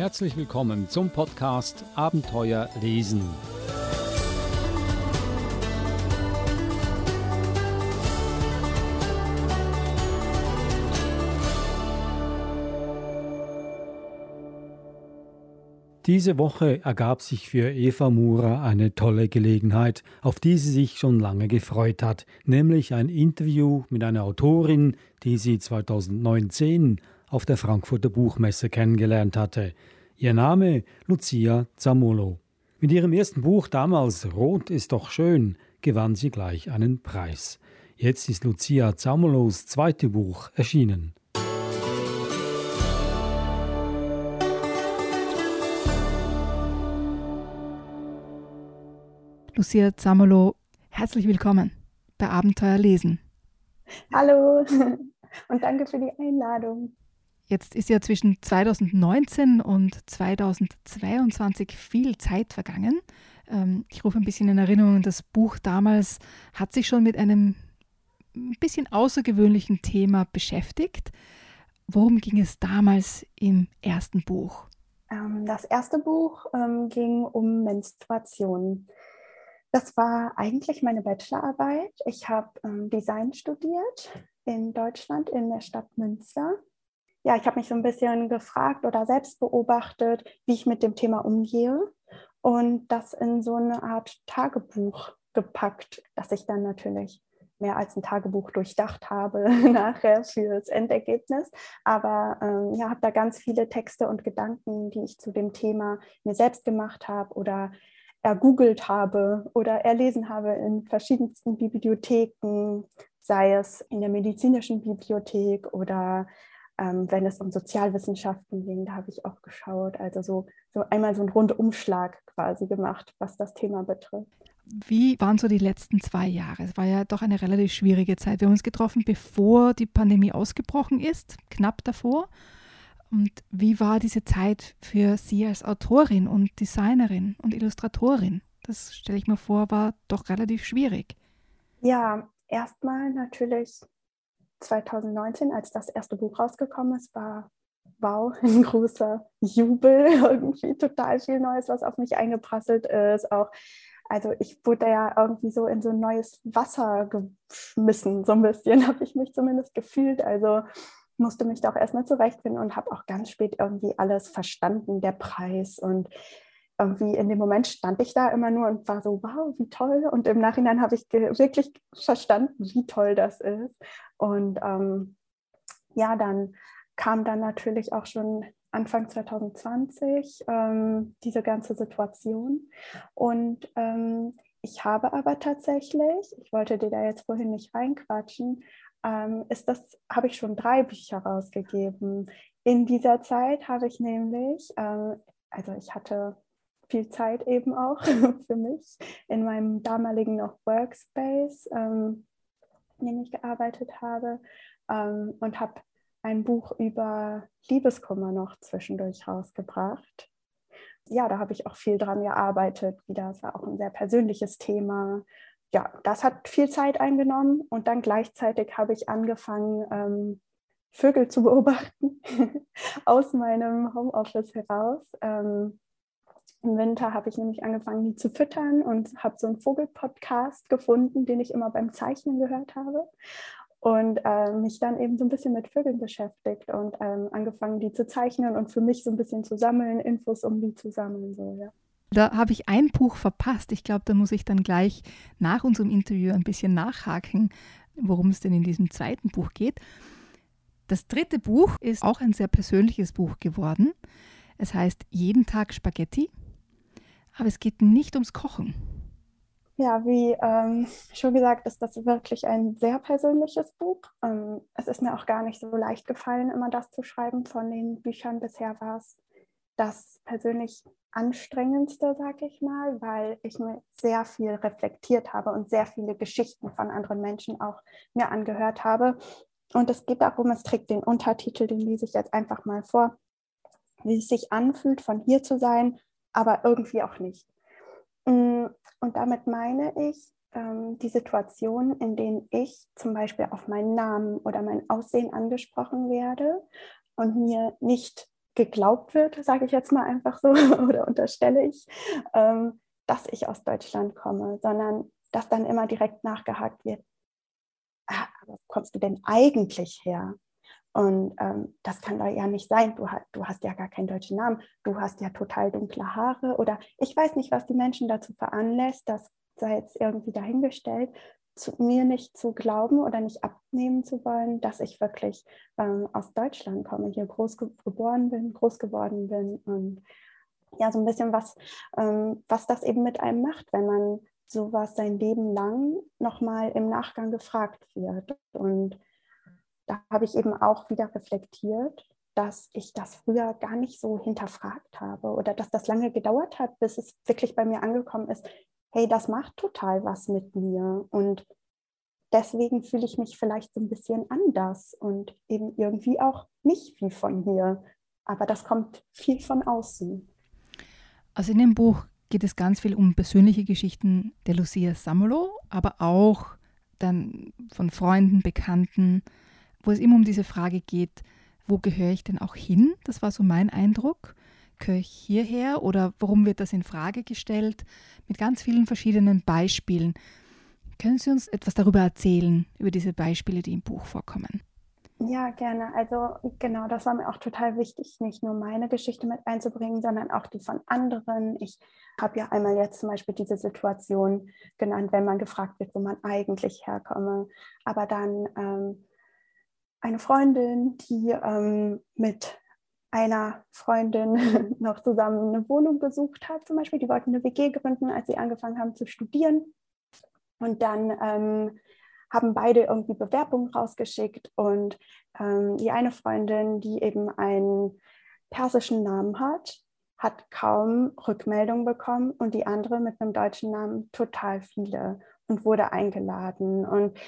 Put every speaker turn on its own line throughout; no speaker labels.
Herzlich willkommen zum Podcast Abenteuer lesen. Diese Woche ergab sich für Eva Mura eine tolle Gelegenheit, auf die sie sich schon lange gefreut hat, nämlich ein Interview mit einer Autorin, die sie 2019 auf der Frankfurter Buchmesse kennengelernt hatte. Ihr Name Lucia Zamolo. Mit ihrem ersten Buch damals Rot ist doch schön gewann sie gleich einen Preis. Jetzt ist Lucia Zamolos zweite Buch erschienen.
Lucia Zamolo, herzlich willkommen bei Abenteuer lesen.
Hallo und danke für die Einladung.
Jetzt ist ja zwischen 2019 und 2022 viel Zeit vergangen. Ähm, ich rufe ein bisschen in Erinnerung, das Buch damals hat sich schon mit einem bisschen außergewöhnlichen Thema beschäftigt. Worum ging es damals im ersten Buch?
Ähm, das erste Buch ähm, ging um Menstruation. Das war eigentlich meine Bachelorarbeit. Ich habe Design studiert in Deutschland, in der Stadt Münster. Ja, ich habe mich so ein bisschen gefragt oder selbst beobachtet, wie ich mit dem Thema umgehe und das in so eine Art Tagebuch gepackt, das ich dann natürlich mehr als ein Tagebuch durchdacht habe nachher fürs Endergebnis. Aber ähm, ja, habe da ganz viele Texte und Gedanken, die ich zu dem Thema mir selbst gemacht habe oder ergoogelt habe oder erlesen habe in verschiedensten Bibliotheken, sei es in der medizinischen Bibliothek oder ähm, wenn es um Sozialwissenschaften ging, da habe ich auch geschaut. Also so, so einmal so einen Rundumschlag quasi gemacht, was das Thema betrifft.
Wie waren so die letzten zwei Jahre? Es war ja doch eine relativ schwierige Zeit. Wir haben uns getroffen, bevor die Pandemie ausgebrochen ist, knapp davor. Und wie war diese Zeit für Sie als Autorin und Designerin und Illustratorin? Das stelle ich mir vor, war doch relativ schwierig.
Ja, erstmal natürlich 2019, als das erste Buch rausgekommen ist, war wow, ein großer Jubel, irgendwie total viel Neues, was auf mich eingeprasselt ist. Auch, also ich wurde ja irgendwie so in so ein neues Wasser geschmissen, so ein bisschen habe ich mich zumindest gefühlt. Also musste mich da auch erstmal zurechtfinden und habe auch ganz spät irgendwie alles verstanden, der Preis und irgendwie in dem Moment stand ich da immer nur und war so, wow, wie toll. Und im Nachhinein habe ich wirklich verstanden, wie toll das ist. Und ähm, ja, dann kam dann natürlich auch schon Anfang 2020 ähm, diese ganze Situation. Und ähm, ich habe aber tatsächlich, ich wollte dir da jetzt vorhin nicht reinquatschen, ähm, ist das, habe ich schon drei Bücher rausgegeben. In dieser Zeit habe ich nämlich, ähm, also ich hatte viel Zeit eben auch für mich in meinem damaligen noch Workspace, ähm, in dem ich gearbeitet habe ähm, und habe ein Buch über Liebeskummer noch zwischendurch rausgebracht. Ja, da habe ich auch viel dran gearbeitet. Wieder, es war auch ein sehr persönliches Thema ja, das hat viel Zeit eingenommen und dann gleichzeitig habe ich angefangen, ähm, Vögel zu beobachten aus meinem Homeoffice heraus. Ähm, Im Winter habe ich nämlich angefangen, die zu füttern und habe so einen Vogelpodcast gefunden, den ich immer beim Zeichnen gehört habe und äh, mich dann eben so ein bisschen mit Vögeln beschäftigt und ähm, angefangen, die zu zeichnen und für mich so ein bisschen zu sammeln, Infos um die zu sammeln. So, ja.
Da habe ich ein Buch verpasst. Ich glaube, da muss ich dann gleich nach unserem Interview ein bisschen nachhaken, worum es denn in diesem zweiten Buch geht. Das dritte Buch ist auch ein sehr persönliches Buch geworden. Es heißt Jeden Tag Spaghetti, aber es geht nicht ums Kochen.
Ja, wie ähm, schon gesagt, ist das wirklich ein sehr persönliches Buch. Ähm, es ist mir auch gar nicht so leicht gefallen, immer das zu schreiben. Von den Büchern bisher war es das persönlich anstrengendste, sage ich mal, weil ich mir sehr viel reflektiert habe und sehr viele Geschichten von anderen Menschen auch mir angehört habe. Und es geht darum, es trägt den Untertitel, den lese ich jetzt einfach mal vor, wie es sich anfühlt, von hier zu sein, aber irgendwie auch nicht. Mm, und damit meine ich ähm, die Situation, in denen ich zum Beispiel auf meinen Namen oder mein Aussehen angesprochen werde und mir nicht geglaubt wird, sage ich jetzt mal einfach so, oder unterstelle ich, ähm, dass ich aus Deutschland komme, sondern dass dann immer direkt nachgehakt wird, ah, wo kommst du denn eigentlich her? Und ähm, das kann da ja nicht sein. Du, du, hast ja gar keinen deutschen Namen. Du hast ja total dunkle Haare. Oder ich weiß nicht, was die Menschen dazu veranlässt. Das sei jetzt irgendwie dahingestellt zu, mir nicht zu glauben oder nicht abnehmen zu wollen, dass ich wirklich ähm, aus Deutschland komme, hier groß ge geboren bin, groß geworden bin und ja, so ein bisschen was, ähm, was das eben mit einem macht, wenn man sowas sein Leben lang nochmal im Nachgang gefragt wird. Und da habe ich eben auch wieder reflektiert, dass ich das früher gar nicht so hinterfragt habe oder dass das lange gedauert hat, bis es wirklich bei mir angekommen ist, hey, das macht total was mit mir. Und deswegen fühle ich mich vielleicht so ein bisschen anders und eben irgendwie auch nicht wie von hier. Aber das kommt viel von außen.
Also in dem Buch geht es ganz viel um persönliche Geschichten der Lucia Samolo, aber auch dann von Freunden, Bekannten, wo es immer um diese Frage geht, wo gehöre ich denn auch hin? Das war so mein Eindruck gehöre ich hierher oder warum wird das in Frage gestellt? Mit ganz vielen verschiedenen Beispielen. Können Sie uns etwas darüber erzählen, über diese Beispiele, die im Buch vorkommen?
Ja, gerne. Also genau, das war mir auch total wichtig, nicht nur meine Geschichte mit einzubringen, sondern auch die von anderen. Ich habe ja einmal jetzt zum Beispiel diese Situation genannt, wenn man gefragt wird, wo man eigentlich herkomme. Aber dann ähm, eine Freundin, die ähm, mit einer Freundin noch zusammen eine Wohnung gesucht hat, zum Beispiel. Die wollten eine WG gründen, als sie angefangen haben zu studieren. Und dann ähm, haben beide irgendwie Bewerbungen rausgeschickt. Und ähm, die eine Freundin, die eben einen persischen Namen hat, hat kaum Rückmeldung bekommen und die andere mit einem deutschen Namen total viele und wurde eingeladen. Und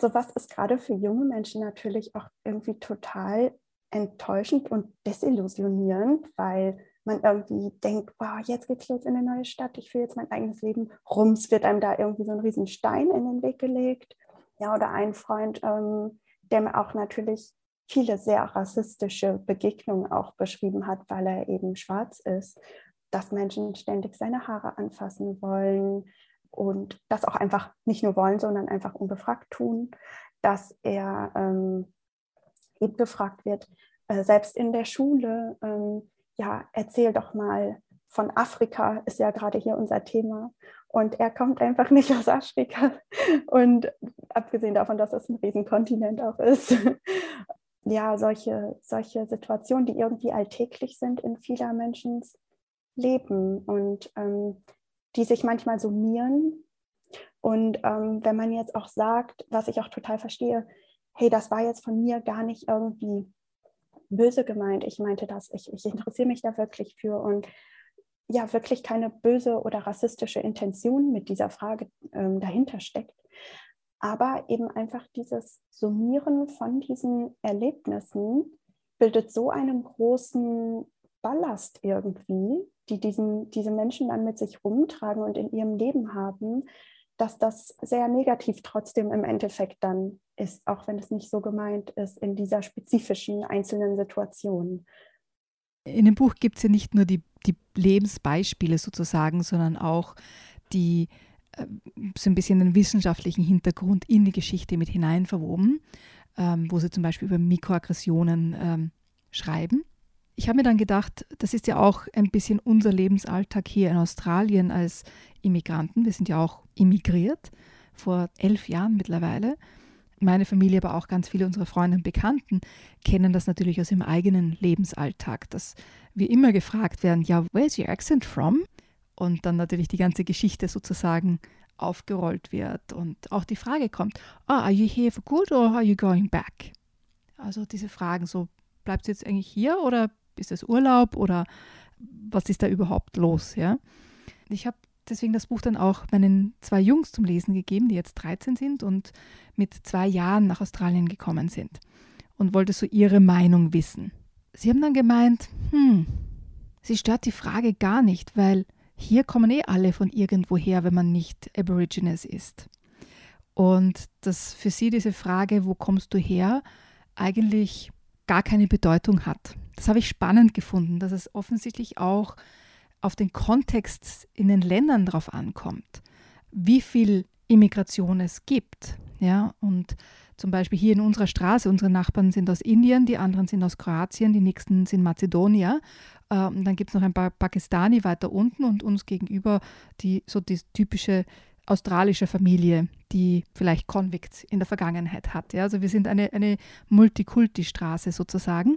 sowas ist gerade für junge Menschen natürlich auch irgendwie total enttäuschend und desillusionierend, weil man irgendwie denkt, wow, jetzt geht's los in eine neue Stadt, ich führe jetzt mein eigenes Leben. Rums wird einem da irgendwie so ein riesen Stein in den Weg gelegt. Ja, oder ein Freund, ähm, der mir auch natürlich viele sehr rassistische Begegnungen auch beschrieben hat, weil er eben schwarz ist, dass Menschen ständig seine Haare anfassen wollen und das auch einfach nicht nur wollen, sondern einfach unbefragt tun, dass er ähm, eben gefragt wird, äh, selbst in der Schule, ähm, ja, erzähl doch mal von Afrika, ist ja gerade hier unser Thema. Und er kommt einfach nicht aus Afrika. Und abgesehen davon, dass es ein Riesenkontinent auch ist. ja, solche, solche Situationen, die irgendwie alltäglich sind in vieler Menschen Leben und ähm, die sich manchmal summieren. Und ähm, wenn man jetzt auch sagt, was ich auch total verstehe, hey, das war jetzt von mir gar nicht irgendwie böse gemeint. Ich meinte das, ich, ich interessiere mich da wirklich für und ja, wirklich keine böse oder rassistische Intention mit dieser Frage ähm, dahinter steckt. Aber eben einfach dieses Summieren von diesen Erlebnissen bildet so einen großen Ballast irgendwie, die diesen, diese Menschen dann mit sich rumtragen und in ihrem Leben haben, dass das sehr negativ trotzdem im Endeffekt dann ist, auch wenn es nicht so gemeint ist in dieser spezifischen einzelnen Situation.
In dem Buch gibt es ja nicht nur die, die Lebensbeispiele sozusagen, sondern auch die äh, so ein bisschen den wissenschaftlichen Hintergrund in die Geschichte mit hinein verwoben, ähm, wo sie zum Beispiel über Mikroaggressionen ähm, schreiben ich habe mir dann gedacht, das ist ja auch ein bisschen unser Lebensalltag hier in Australien als Immigranten. Wir sind ja auch immigriert vor elf Jahren mittlerweile. Meine Familie, aber auch ganz viele unserer Freunde und Bekannten kennen das natürlich aus ihrem eigenen Lebensalltag, dass wir immer gefragt werden, ja, where's your accent from? Und dann natürlich die ganze Geschichte sozusagen aufgerollt wird und auch die Frage kommt, oh, are you here for good or are you going back? Also diese Fragen so, bleibt sie jetzt eigentlich hier oder ist es Urlaub oder was ist da überhaupt los? Ja? Ich habe deswegen das Buch dann auch meinen zwei Jungs zum Lesen gegeben, die jetzt 13 sind und mit zwei Jahren nach Australien gekommen sind und wollte so ihre Meinung wissen. Sie haben dann gemeint, hm, sie stört die Frage gar nicht, weil hier kommen eh alle von irgendwoher, wenn man nicht Aborigines ist. Und dass für sie diese Frage, wo kommst du her, eigentlich gar keine Bedeutung hat Das habe ich spannend gefunden, dass es offensichtlich auch auf den Kontext in den Ländern drauf ankommt, wie viel Immigration es gibt. Ja, und zum Beispiel hier in unserer Straße, unsere Nachbarn sind aus Indien, die anderen sind aus Kroatien, die nächsten sind Mazedonier. Ähm, dann gibt es noch ein paar Pakistani weiter unten und uns gegenüber die so die typische australische Familie, die vielleicht Convicts in der Vergangenheit hat. Ja? Also wir sind eine, eine Multikulti-Straße sozusagen.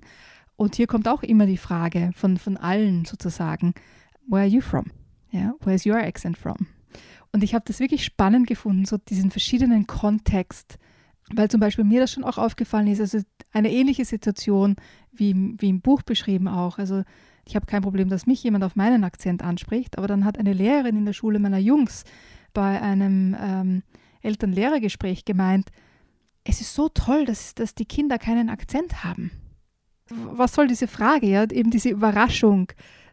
Und hier kommt auch immer die Frage von, von allen sozusagen, where are you from? Where is your accent from? Und ich habe das wirklich spannend gefunden, so diesen verschiedenen Kontext, weil zum Beispiel mir das schon auch aufgefallen ist, also eine ähnliche Situation wie, wie im Buch beschrieben auch. Also ich habe kein Problem, dass mich jemand auf meinen Akzent anspricht, aber dann hat eine Lehrerin in der Schule meiner Jungs bei einem ähm, Eltern-Lehrer-Gespräch gemeint, es ist so toll, dass, dass die Kinder keinen Akzent haben. Was soll diese Frage, ja? Eben diese Überraschung,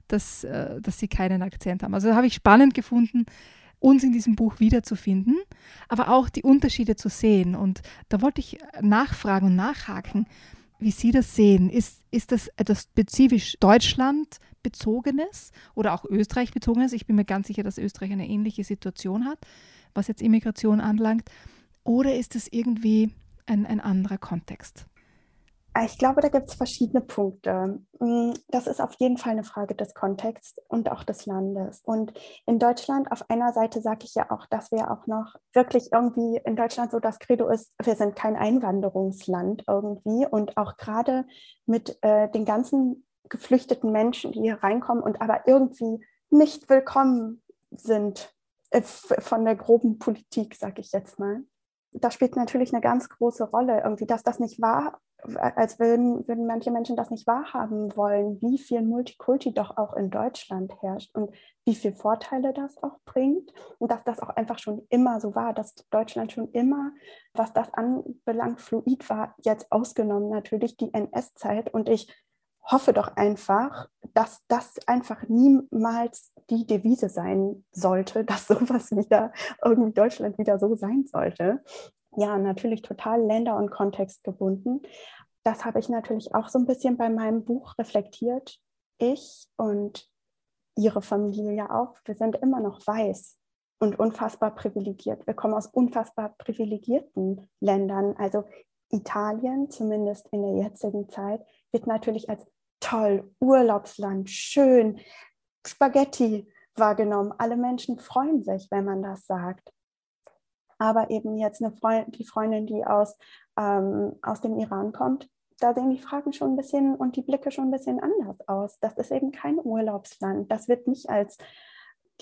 dass, äh, dass sie keinen Akzent haben. Also da habe ich spannend gefunden, uns in diesem Buch wiederzufinden, aber auch die Unterschiede zu sehen. Und da wollte ich nachfragen und nachhaken, wie Sie das sehen. Ist, ist das etwas spezifisch Deutschland bezogenes oder auch Österreich bezogenes? Ich bin mir ganz sicher, dass Österreich eine ähnliche Situation hat, was jetzt Immigration anlangt. Oder ist es irgendwie ein, ein anderer Kontext?
Ich glaube, da gibt es verschiedene Punkte. Mm, das ist auf jeden Fall eine Frage des Kontexts und auch des Landes. Und in Deutschland, auf einer Seite sage ich ja auch, dass wir auch noch wirklich irgendwie in Deutschland so das Credo ist, wir sind kein Einwanderungsland irgendwie. Und auch gerade mit äh, den ganzen geflüchteten Menschen, die hier reinkommen und aber irgendwie nicht willkommen sind äh, von der groben Politik, sage ich jetzt mal. Das spielt natürlich eine ganz große Rolle, irgendwie, dass das nicht wahr als würden, würden manche Menschen das nicht wahrhaben wollen, wie viel Multikulti doch auch in Deutschland herrscht und wie viele Vorteile das auch bringt und dass das auch einfach schon immer so war, dass Deutschland schon immer, was das anbelangt, fluid war, jetzt ausgenommen natürlich die NS-Zeit und ich hoffe doch einfach, dass das einfach niemals die Devise sein sollte, dass sowas wieder irgendwie Deutschland wieder so sein sollte ja, natürlich total länder- und kontextgebunden. Das habe ich natürlich auch so ein bisschen bei meinem Buch reflektiert. Ich und ihre Familie auch, wir sind immer noch weiß und unfassbar privilegiert. Wir kommen aus unfassbar privilegierten Ländern. Also Italien, zumindest in der jetzigen Zeit, wird natürlich als toll, Urlaubsland, schön, Spaghetti wahrgenommen. Alle Menschen freuen sich, wenn man das sagt aber eben jetzt eine Freundin, die Freundin, die aus, ähm, aus dem Iran kommt, da sehen die Fragen schon ein bisschen und die Blicke schon ein bisschen anders aus. Das ist eben kein Urlaubsland. Das wird nicht als,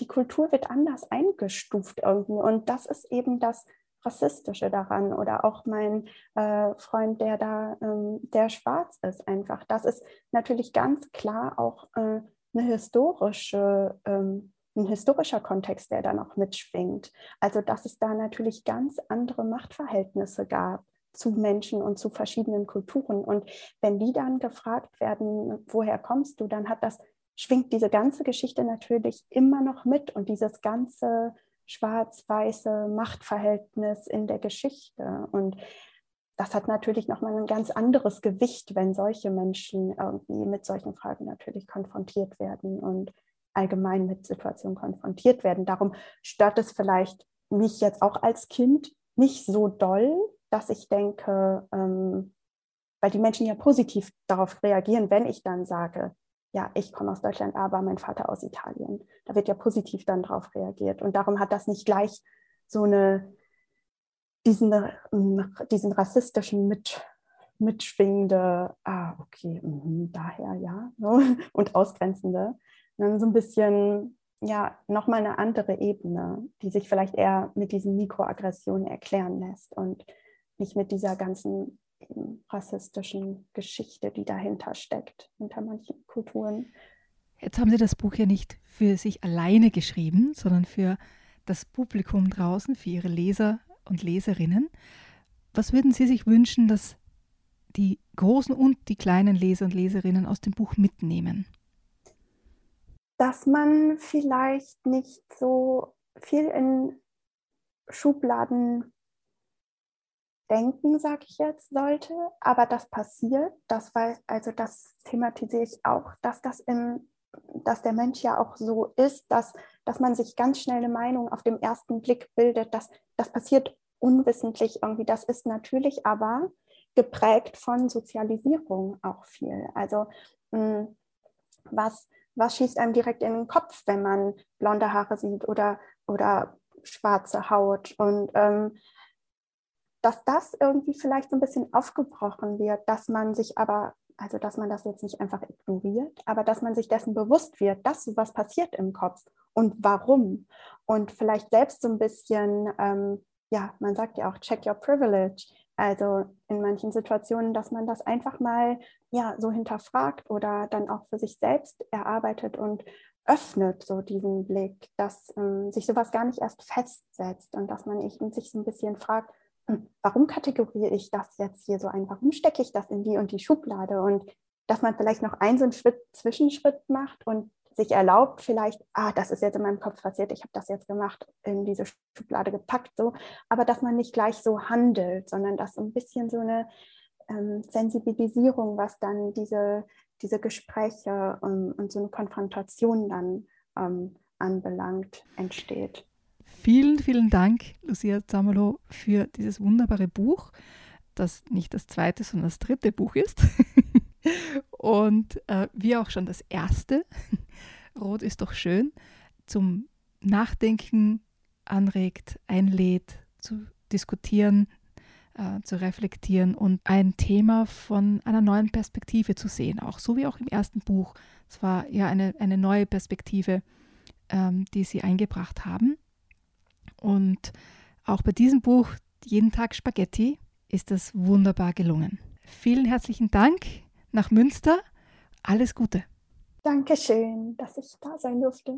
die Kultur wird anders eingestuft irgendwie. Und das ist eben das Rassistische daran. Oder auch mein äh, Freund, der da, ähm, der schwarz ist einfach. Das ist natürlich ganz klar auch äh, eine historische ähm, ein historischer Kontext, der da noch mitschwingt. Also dass es da natürlich ganz andere Machtverhältnisse gab zu Menschen und zu verschiedenen Kulturen. Und wenn die dann gefragt werden, woher kommst du, dann hat das, schwingt diese ganze Geschichte natürlich immer noch mit und dieses ganze schwarz-weiße Machtverhältnis in der Geschichte. Und das hat natürlich nochmal ein ganz anderes Gewicht, wenn solche Menschen irgendwie mit solchen Fragen natürlich konfrontiert werden. Und allgemein mit Situationen konfrontiert werden. Darum stört es vielleicht mich jetzt auch als Kind nicht so doll, dass ich denke, ähm, weil die Menschen ja positiv darauf reagieren, wenn ich dann sage, ja, ich komme aus Deutschland, aber mein Vater aus Italien. Da wird ja positiv dann darauf reagiert. Und darum hat das nicht gleich so eine, diesen, ähm, diesen rassistischen mit, mitschwingende, ah, okay, mh, daher ja, und ausgrenzende, so ein bisschen, ja, nochmal eine andere Ebene, die sich vielleicht eher mit diesen Mikroaggressionen erklären lässt und nicht mit dieser ganzen rassistischen Geschichte, die dahinter steckt, hinter manchen Kulturen.
Jetzt haben Sie das Buch ja nicht für sich alleine geschrieben, sondern für das Publikum draußen, für Ihre Leser und Leserinnen. Was würden Sie sich wünschen, dass die großen und die kleinen Leser und Leserinnen aus dem Buch mitnehmen?
Dass man vielleicht nicht so viel in Schubladen denken, sage ich jetzt, sollte, aber das passiert, das weiß, also das thematisiere ich auch, dass das im, dass der Mensch ja auch so ist, dass, dass man sich ganz schnell eine Meinung auf den ersten Blick bildet, dass das passiert unwissentlich irgendwie, das ist natürlich aber geprägt von Sozialisierung auch viel. Also mh, hm, was, was schießt einem direkt in den Kopf, wenn man blonde Haare sieht oder, oder schwarze Haut und ähm, dass das irgendwie vielleicht so ein bisschen aufgebrochen wird, dass man sich aber, also dass man das jetzt nicht einfach ignoriert, aber dass man sich dessen bewusst wird, dass sowas passiert im Kopf und warum. Und vielleicht selbst so ein bisschen, ähm, ja, man sagt ja auch, check your privilege. Also in manchen Situationen, dass man das einfach mal ja so hinterfragt oder dann auch für sich selbst erarbeitet und öffnet, so diesen Blick, dass ähm, sich sowas gar nicht erst festsetzt und dass man eben sich so ein bisschen fragt, hm, warum kategoriere ich das jetzt hier so ein? Warum stecke ich das in die und die Schublade? Und dass man vielleicht noch einen so einen Schritt, Zwischenschritt macht und sich erlaubt, vielleicht, ah, das ist jetzt in meinem Kopf passiert, ich habe das jetzt gemacht, in diese Schublade gepackt, so, aber dass man nicht gleich so handelt, sondern dass so ein bisschen so eine ähm, Sensibilisierung, was dann diese, diese Gespräche und, und so eine Konfrontation dann ähm, anbelangt, entsteht.
Vielen, vielen Dank, Lucia Zamolo, für dieses wunderbare Buch, das nicht das zweite, sondern das dritte Buch ist. Und äh, wie auch schon das erste, Rot ist doch schön, zum Nachdenken anregt, einlädt, zu diskutieren, äh, zu reflektieren und ein Thema von einer neuen Perspektive zu sehen, auch so wie auch im ersten Buch. Es war ja eine, eine neue Perspektive, ähm, die Sie eingebracht haben. Und auch bei diesem Buch, Jeden Tag Spaghetti, ist das wunderbar gelungen. Vielen herzlichen Dank nach Münster. Alles Gute.
Dankeschön, dass ich da sein durfte.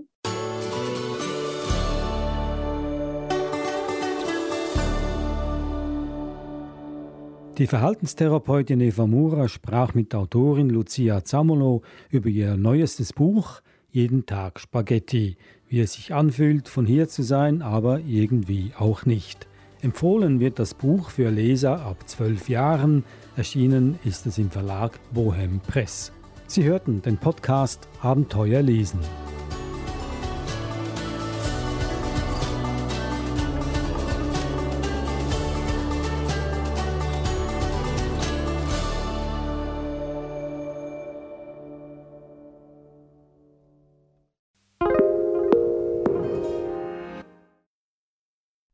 Die Verhaltenstherapeutin Eva Mura sprach mit Autorin Lucia Zamolo über ihr neuestes Buch Jeden Tag Spaghetti, wie es sich anfühlt, von hier zu sein, aber irgendwie auch nicht. Empfohlen wird das Buch für Leser ab zwölf Jahren. Erschienen ist es im Verlag Bohem Press. Sie hörten den Podcast Abenteuer lesen.